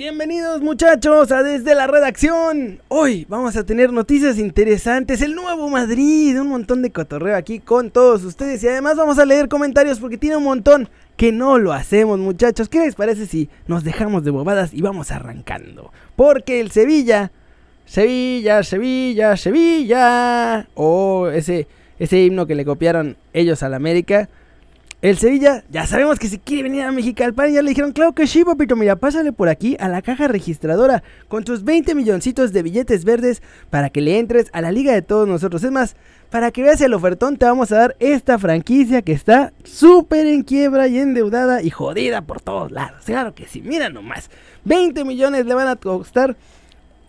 Bienvenidos muchachos a Desde la Redacción. Hoy vamos a tener noticias interesantes, el nuevo Madrid, un montón de cotorreo aquí con todos ustedes y además vamos a leer comentarios porque tiene un montón que no lo hacemos muchachos. ¿Qué les parece si nos dejamos de bobadas y vamos arrancando? Porque el Sevilla, Sevilla, Sevilla, Sevilla, o ese, ese himno que le copiaron ellos al América el Sevilla, ya sabemos que si quiere venir a Mexicalpan, ya le dijeron, claro que sí, papito, mira, pásale por aquí a la caja registradora con tus 20 milloncitos de billetes verdes para que le entres a la liga de todos nosotros. Es más, para que veas el ofertón, te vamos a dar esta franquicia que está súper en quiebra y endeudada y jodida por todos lados. Claro que sí, mira nomás. 20 millones le van a costar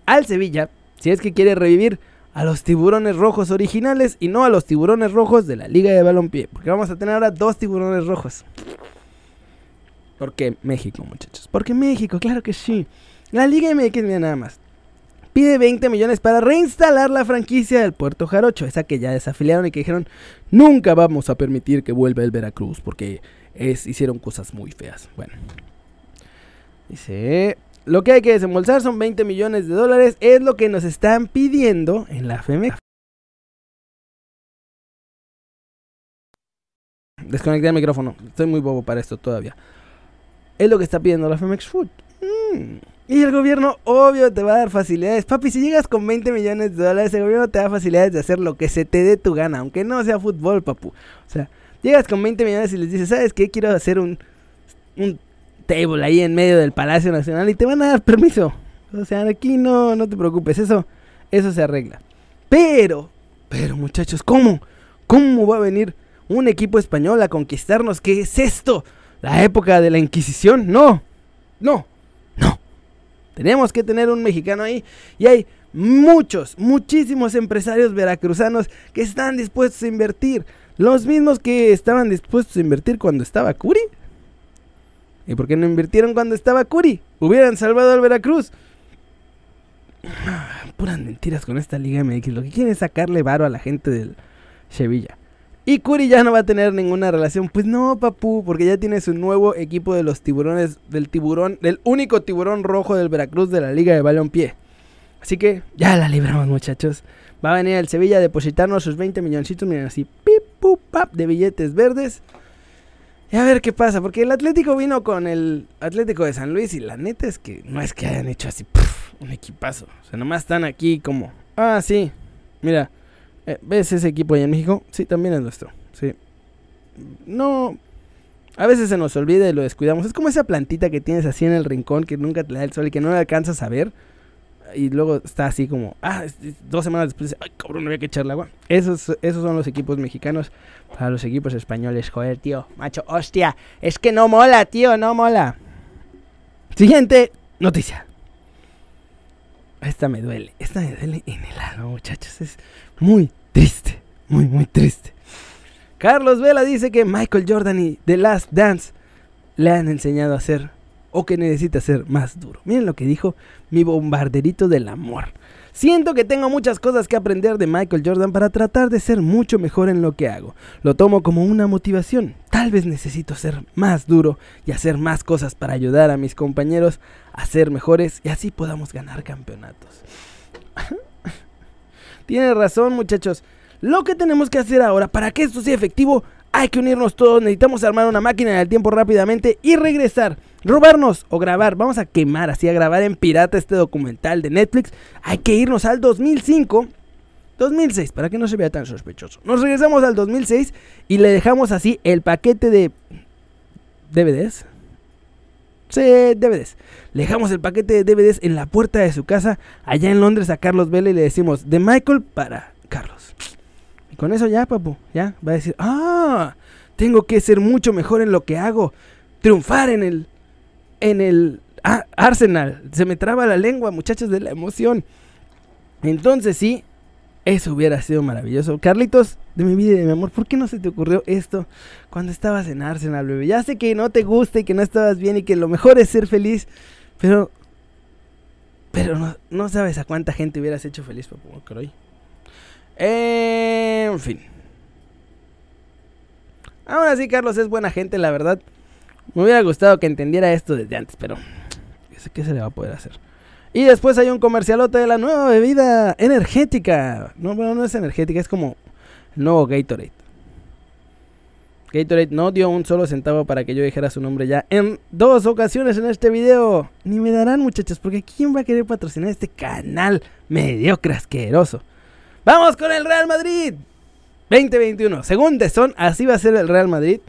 al Sevilla si es que quiere revivir a los tiburones rojos originales y no a los tiburones rojos de la Liga de Balompié. Porque vamos a tener ahora dos tiburones rojos. Porque México, muchachos. Porque México, claro que sí. La Liga MX, mira nada más. Pide 20 millones para reinstalar la franquicia del Puerto Jarocho. Esa que ya desafiliaron y que dijeron, nunca vamos a permitir que vuelva el Veracruz. Porque es, hicieron cosas muy feas. Bueno. Dice, lo que hay que desembolsar son 20 millones de dólares. Es lo que nos están pidiendo en la FEMEX. Desconecté el micrófono. Estoy muy bobo para esto todavía. Es lo que está pidiendo la FEMEX Food. Mm. Y el gobierno, obvio, te va a dar facilidades. Papi, si llegas con 20 millones de dólares, el gobierno te da facilidades de hacer lo que se te dé tu gana. Aunque no sea fútbol, papu. O sea, llegas con 20 millones y les dices, ¿sabes qué? Quiero hacer un, un table ahí en medio del Palacio Nacional y te van a dar permiso. O sea, aquí no, no te preocupes, eso, eso se arregla. Pero, pero muchachos, ¿cómo? ¿Cómo va a venir un equipo español a conquistarnos? ¿Qué es esto? ¿La época de la Inquisición? No, no, no. Tenemos que tener un mexicano ahí y hay muchos, muchísimos empresarios veracruzanos que están dispuestos a invertir. Los mismos que estaban dispuestos a invertir cuando estaba Curi. ¿Y por qué no invirtieron cuando estaba Curi? Hubieran salvado al Veracruz. Puras mentiras con esta Liga MX. Lo que quieren es sacarle varo a la gente del Sevilla. Y Curi ya no va a tener ninguna relación. Pues no, papu, porque ya tiene su nuevo equipo de los tiburones, del tiburón, del único tiburón rojo del Veracruz de la Liga de Balompié. Así que ya la libramos, muchachos. Va a venir el Sevilla a depositarnos sus 20 milloncitos, miren así, pip, pap, de billetes verdes. Y a ver qué pasa, porque el Atlético vino con el Atlético de San Luis y la neta es que no es que hayan hecho así un equipazo. O sea, nomás están aquí como, ah, sí, mira, eh, ¿ves ese equipo allá en México? Sí, también es nuestro, sí. No, a veces se nos olvida y lo descuidamos. Es como esa plantita que tienes así en el rincón que nunca te da el sol y que no le alcanzas a ver y luego está así como, ah, dos semanas después, ay, cabrón, había que echarle agua. Esos, esos son los equipos mexicanos para los equipos españoles. Joder, tío, macho, hostia, es que no mola, tío, no mola. Siguiente noticia. Esta me duele, esta me duele en el alma, muchachos. Es muy triste, muy, muy triste. Carlos Vela dice que Michael Jordan y The Last Dance le han enseñado a ser o que necesita ser más duro. Miren lo que dijo mi bombarderito del amor. Siento que tengo muchas cosas que aprender de Michael Jordan para tratar de ser mucho mejor en lo que hago. Lo tomo como una motivación. Tal vez necesito ser más duro y hacer más cosas para ayudar a mis compañeros a ser mejores y así podamos ganar campeonatos. Tiene razón muchachos. Lo que tenemos que hacer ahora para que esto sea efectivo, hay que unirnos todos. Necesitamos armar una máquina del tiempo rápidamente y regresar robarnos o grabar, vamos a quemar, así a grabar en pirata este documental de Netflix, hay que irnos al 2005, 2006, para que no se vea tan sospechoso. Nos regresamos al 2006 y le dejamos así el paquete de DVDs. Sí, DVDs. Le dejamos el paquete de DVDs en la puerta de su casa, allá en Londres, a Carlos Vela y le decimos de Michael para Carlos. Y con eso ya, papu, ya va a decir, ah, tengo que ser mucho mejor en lo que hago, triunfar en el en el Arsenal. Se me traba la lengua, muchachos, de la emoción. Entonces sí, eso hubiera sido maravilloso. Carlitos, de mi vida y de mi amor, ¿por qué no se te ocurrió esto cuando estabas en Arsenal, bebé? Ya sé que no te gusta y que no estabas bien y que lo mejor es ser feliz, pero... Pero no, sabes a cuánta gente hubieras hecho feliz, papá, hoy. en fin. Ahora sí, Carlos es buena gente, la verdad. Me hubiera gustado que entendiera esto desde antes, pero ¿Qué se le va a poder hacer? Y después hay un comercialote de la nueva bebida energética. No, bueno, no es energética, es como el nuevo Gatorade. Gatorade no dio un solo centavo para que yo dijera su nombre ya en dos ocasiones en este video. Ni me darán muchachos, porque ¿quién va a querer patrocinar este canal mediocre asqueroso? Vamos con el Real Madrid. 2021. Según The Son, así va a ser el Real Madrid.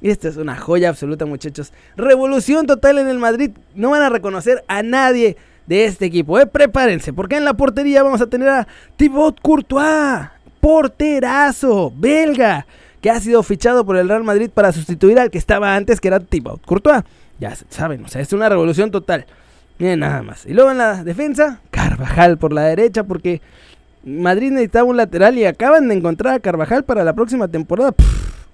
Y esta es una joya absoluta muchachos. Revolución total en el Madrid. No van a reconocer a nadie de este equipo. Eh. Prepárense, porque en la portería vamos a tener a Thibaut Courtois. Porterazo, belga que ha sido fichado por el Real Madrid para sustituir al que estaba antes, que era Thibaut Courtois. Ya saben, o sea, es una revolución total. Miren nada más. Y luego en la defensa, Carvajal por la derecha, porque Madrid necesitaba un lateral y acaban de encontrar a Carvajal para la próxima temporada.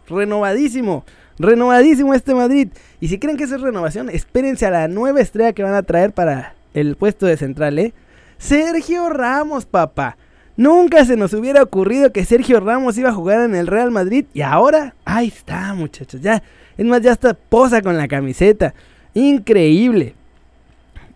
renovadísimo, renovadísimo este Madrid. Y si creen que es renovación, espérense a la nueva estrella que van a traer para el puesto de central, ¿eh? Sergio Ramos, papá. Nunca se nos hubiera ocurrido que Sergio Ramos iba a jugar en el Real Madrid y ahora, ahí está muchachos, ya, es más, ya está posa con la camiseta. Increíble.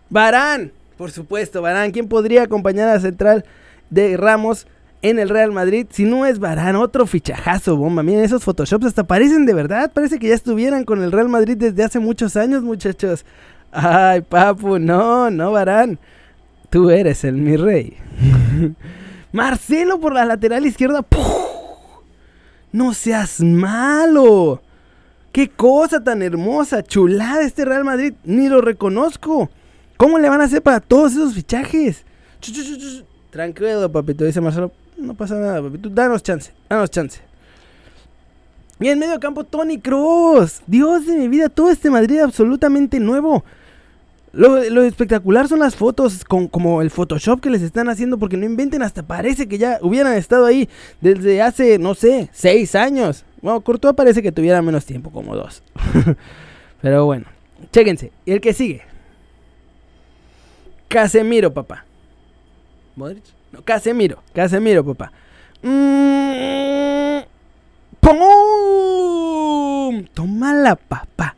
Barán, por supuesto, Barán, ¿quién podría acompañar a Central de Ramos en el Real Madrid? Si no es Barán, otro fichajazo, bomba. Miren, esos Photoshops hasta parecen de verdad, parece que ya estuvieran con el Real Madrid desde hace muchos años, muchachos. Ay, papu, no, no, Barán. Tú eres el mi rey. Marcelo por la lateral izquierda. No seas malo. Qué cosa tan hermosa, chulada este Real Madrid. Ni lo reconozco. ¿Cómo le van a hacer para todos esos fichajes? Tranquilo, papito, dice Marcelo. No pasa nada, papito. Danos chance, danos chance. Y en medio campo, Tony Cross. Dios de mi vida, todo este Madrid absolutamente nuevo. Lo, espectacular son las fotos, con, como el Photoshop que les están haciendo, porque no inventen, hasta parece que ya hubieran estado ahí desde hace, no sé, seis años. Bueno, Courtois parece que tuviera menos tiempo, como dos. Pero bueno, chéquense. Y el que sigue. Casemiro, papá. ¿Modric? No, Casemiro, Casemiro, papá. Mm, ¡Pum! Tómala, papá.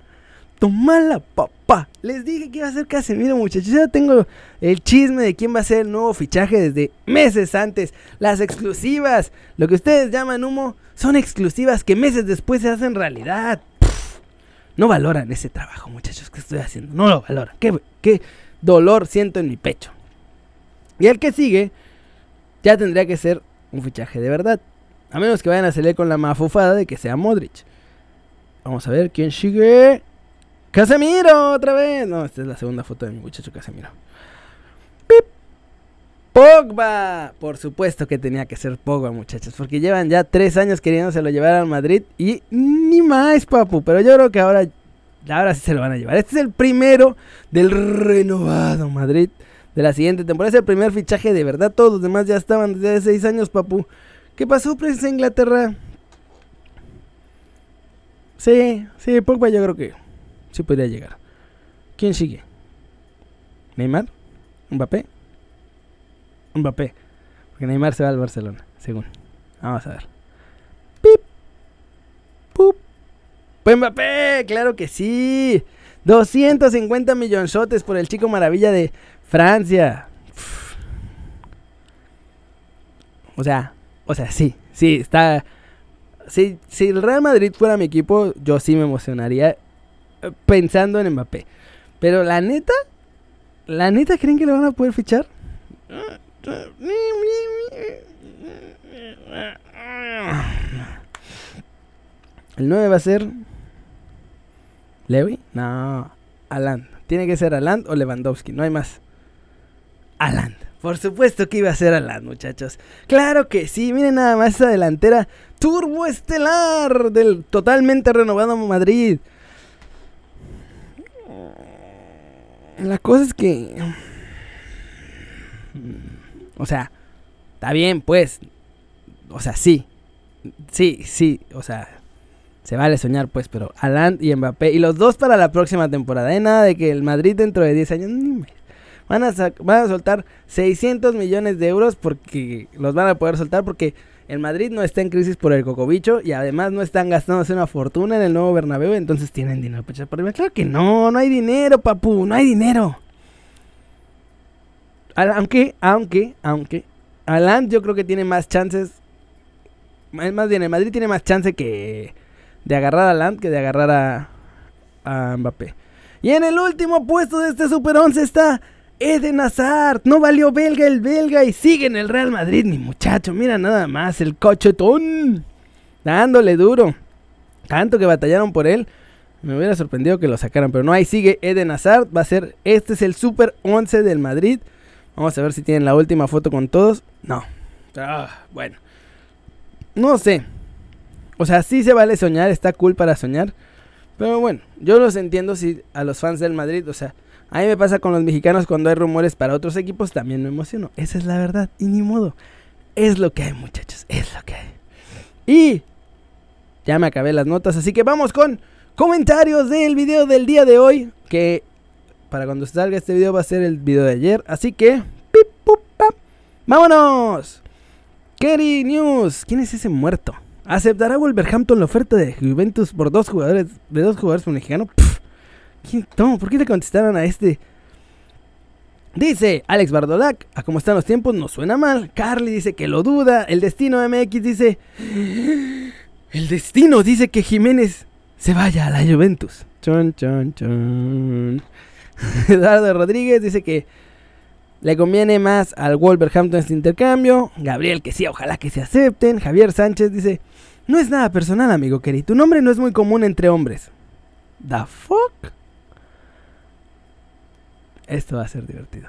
Tómala, papá. Les dije que iba a ser Casemiro, muchachos. Ya tengo el chisme de quién va a ser el nuevo fichaje desde meses antes. Las exclusivas. Lo que ustedes llaman humo son exclusivas que meses después se hacen realidad. no valoran ese trabajo, muchachos, que estoy haciendo. No lo valoran. Qué, qué dolor siento en mi pecho. Y el que sigue ya tendría que ser un fichaje de verdad. A menos que vayan a salir con la mafufada de que sea Modric. Vamos a ver quién sigue. Casemiro, otra vez. No, esta es la segunda foto de mi muchacho Casemiro. ¡Pip! Pogba. Por supuesto que tenía que ser Pogba, muchachos. Porque llevan ya tres años queriéndoselo llevar al Madrid. Y ni más, papu. Pero yo creo que ahora, ahora sí se lo van a llevar. Este es el primero del renovado Madrid. De la siguiente temporada. Es el primer fichaje de verdad. Todos los demás ya estaban desde hace seis años, papu. ¿Qué pasó, Prensa Inglaterra? Sí, sí, Pogba yo creo que sí podría llegar. ¿Quién sigue? ¿Neymar? ¿Mbappé? Mbappé. Porque Neymar se va al Barcelona, según. Vamos a ver. ¡Pip! ¡Pup! Pues Mbappé, claro que sí. 250 millonzotes por el chico maravilla de Francia. O sea, o sea, sí, sí, está... Si, si el Real Madrid fuera mi equipo, yo sí me emocionaría pensando en Mbappé. Pero la neta, la neta, ¿creen que lo van a poder fichar? El 9 va a ser. ¿Lewy? No. Alan. Tiene que ser Alan o Lewandowski. No hay más. Alan. Por supuesto que iba a ser Alan, muchachos. Claro que sí. Miren nada más esa delantera turbo estelar del totalmente renovado Madrid. La cosa es que... O sea, está bien, pues. O sea, sí. Sí, sí, o sea, se vale soñar, pues, pero Alan y Mbappé, y los dos para la próxima temporada, ¿eh? Nada de que el Madrid dentro de 10 años, van a, van a soltar 600 millones de euros porque los van a poder soltar porque el Madrid no está en crisis por el cocobicho y además no están gastándose una fortuna en el nuego Bernabéu, entonces tienen dinero para echar por Claro que no, no hay dinero, papu, no hay dinero. aunque, aunque, aunque, Alan yo creo que tiene más chances. Más bien, el Madrid tiene más chance que de agarrar a Land que de agarrar a, a Mbappé. Y en el último puesto de este Super 11 está Eden Hazard. No valió belga el belga y sigue en el Real Madrid, mi muchacho. Mira nada más, el cochetón. Dándole duro. Tanto que batallaron por él. Me hubiera sorprendido que lo sacaran, pero no, ahí sigue Eden Hazard. Va a ser, este es el Super 11 del Madrid. Vamos a ver si tienen la última foto con todos. No. Ah, bueno. No sé. O sea, sí se vale soñar, está cool para soñar. Pero bueno, yo los entiendo si a los fans del Madrid, o sea, a mí me pasa con los mexicanos cuando hay rumores para otros equipos, también me emociono. Esa es la verdad, y ni modo. Es lo que hay, muchachos, es lo que hay. Y ya me acabé las notas, así que vamos con comentarios del video del día de hoy, que para cuando salga este video va a ser el video de ayer, así que pip, vámonos. Kerry News, ¿quién es ese muerto? ¿Aceptará Wolverhampton la oferta de Juventus por dos jugadores, de dos jugadores mexicanos? ¿Por qué le contestaron a este? Dice Alex Bardolac, a cómo están los tiempos, no suena mal. Carly dice que lo duda. El destino MX dice. El destino dice que Jiménez se vaya a la Juventus. Chon, chon, chon. Eduardo Rodríguez dice que le conviene más al Wolverhampton este intercambio. Gabriel que sí, ojalá que se acepten. Javier Sánchez dice, no es nada personal, amigo querido. Tu nombre no es muy común entre hombres. ¿The fuck? Esto va a ser divertido.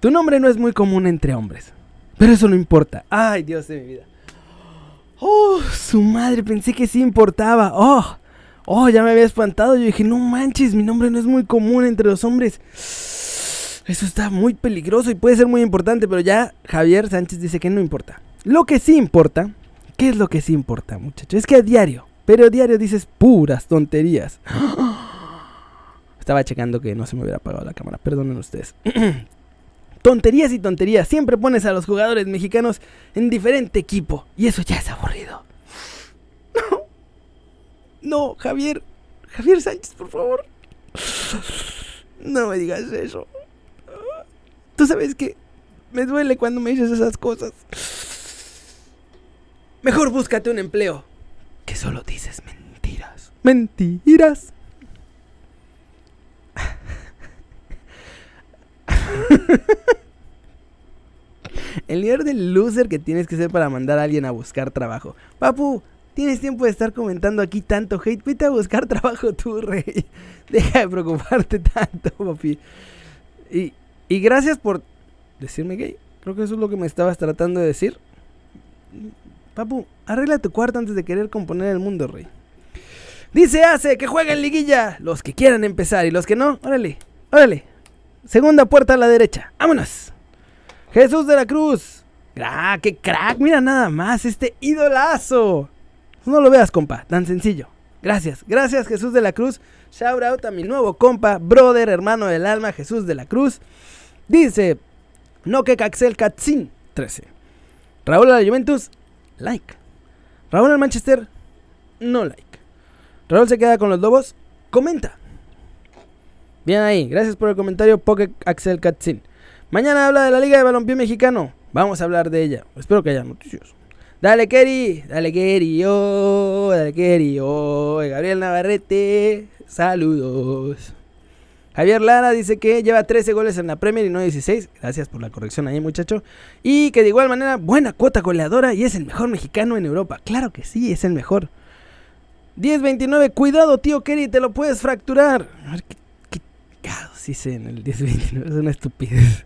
Tu nombre no es muy común entre hombres. Pero eso no importa. Ay, Dios de mi vida. Oh, su madre, pensé que sí importaba. Oh, oh, ya me había espantado. Yo dije, no manches, mi nombre no es muy común entre los hombres. Eso está muy peligroso y puede ser muy importante, pero ya Javier Sánchez dice que no importa. Lo que sí importa, ¿qué es lo que sí importa, muchachos? Es que a diario, pero a diario dices puras tonterías. Estaba checando que no se me hubiera apagado la cámara, perdonen ustedes. tonterías y tonterías. Siempre pones a los jugadores mexicanos en diferente equipo y eso ya es aburrido. No, no, Javier, Javier Sánchez, por favor. No me digas eso. Tú sabes que me duele cuando me dices esas cosas. Mejor búscate un empleo. Que solo dices mentiras. Mentiras. El nivel de loser que tienes que ser para mandar a alguien a buscar trabajo. Papu, tienes tiempo de estar comentando aquí tanto hate. Vete a buscar trabajo tú, rey. Deja de preocuparte tanto, papi. Y, y gracias por decirme gay. Creo que eso es lo que me estabas tratando de decir. Papu, arregla tu cuarto antes de querer componer el mundo, rey. Dice Hace que juega en liguilla. Los que quieran empezar y los que no, órale, órale. Segunda puerta a la derecha. Vámonos. Jesús de la Cruz. ¡Ah, qué crack! Mira nada más este idolazo. No lo veas, compa. Tan sencillo. Gracias, gracias Jesús de la Cruz. Shout out a mi nuevo compa, brother, hermano del alma, Jesús de la Cruz. Dice, no que Caxel Katzin 13. Raúl a la Juventus, like. Raúl al Manchester, no like. Raúl se queda con los lobos, comenta. Bien ahí, gracias por el comentario, Poke Axel Katzin. Mañana habla de la Liga de Balompié Mexicano. Vamos a hablar de ella. Espero que haya noticias. Dale, Kerry. Dale, Kerry. Oh, dale, Kerry. Oh, Gabriel Navarrete. Saludos. Javier Lara dice que lleva 13 goles en la Premier y no 16. Gracias por la corrección ahí, muchacho. Y que de igual manera, buena cuota goleadora y es el mejor mexicano en Europa. Claro que sí, es el mejor. 10-29, cuidado, tío Kerry, te lo puedes fracturar. A ver, ¿qué, qué, sí sé en el 10-29? Es una estupidez.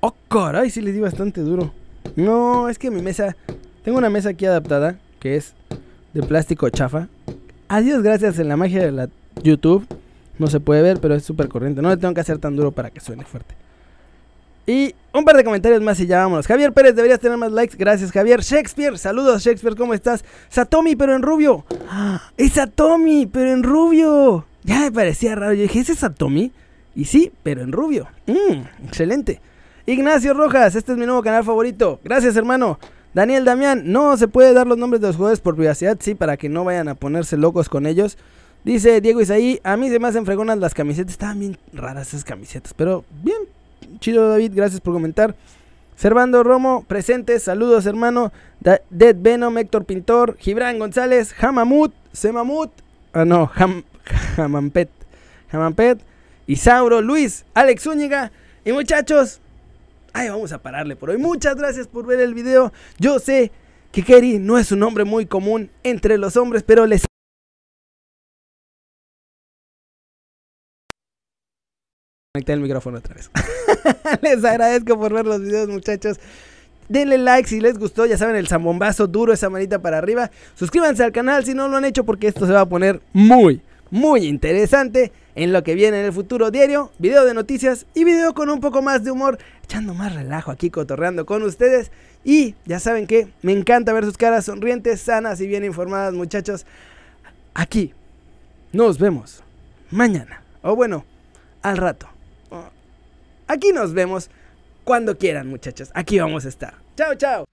Oh, caray, sí le di bastante duro. No, es que mi mesa tengo una mesa aquí adaptada que es de plástico chafa. Adiós, gracias en la magia de la YouTube. No se puede ver, pero es súper corriente. No le tengo que hacer tan duro para que suene fuerte. Y un par de comentarios más y ya vámonos. Javier Pérez, deberías tener más likes. Gracias, Javier. Shakespeare, saludos, Shakespeare, ¿cómo estás? Satomi, pero en rubio. Es Satomi, pero en rubio. Ya me parecía raro. Yo dije, ¿ese es Satomi? Y sí, pero en rubio. Mmm, excelente. Ignacio Rojas, este es mi nuevo canal favorito. Gracias, hermano. Daniel Damián, no se puede dar los nombres de los jugadores por privacidad, sí, para que no vayan a ponerse locos con ellos. Dice Diego Isaí, a mí se me hacen fregonas las camisetas, estaban bien raras esas camisetas, pero bien, chido David, gracias por comentar. Servando Romo, presentes, saludos hermano. Dead Venom, Héctor Pintor, Gibran González, Hamamut, Semamut, ah no, Ham, Hamampet, Hamampet, Isauro, Luis, Alex Zúñiga y muchachos, Ahí vamos a pararle por hoy. Muchas gracias por ver el video. Yo sé que Kerry no es un nombre muy común entre los hombres, pero les... El micrófono otra vez. les agradezco por ver los videos, muchachos. Denle like si les gustó, ya saben, el zambombazo duro, esa manita para arriba. Suscríbanse al canal si no lo han hecho porque esto se va a poner muy, muy interesante en lo que viene en el futuro diario, video de noticias y video con un poco más de humor, echando más relajo aquí cotorreando con ustedes. Y ya saben que me encanta ver sus caras sonrientes, sanas y bien informadas, muchachos. Aquí nos vemos mañana. O bueno, al rato. Aquí nos vemos cuando quieran, muchachos. Aquí vamos a estar. Chao, chao.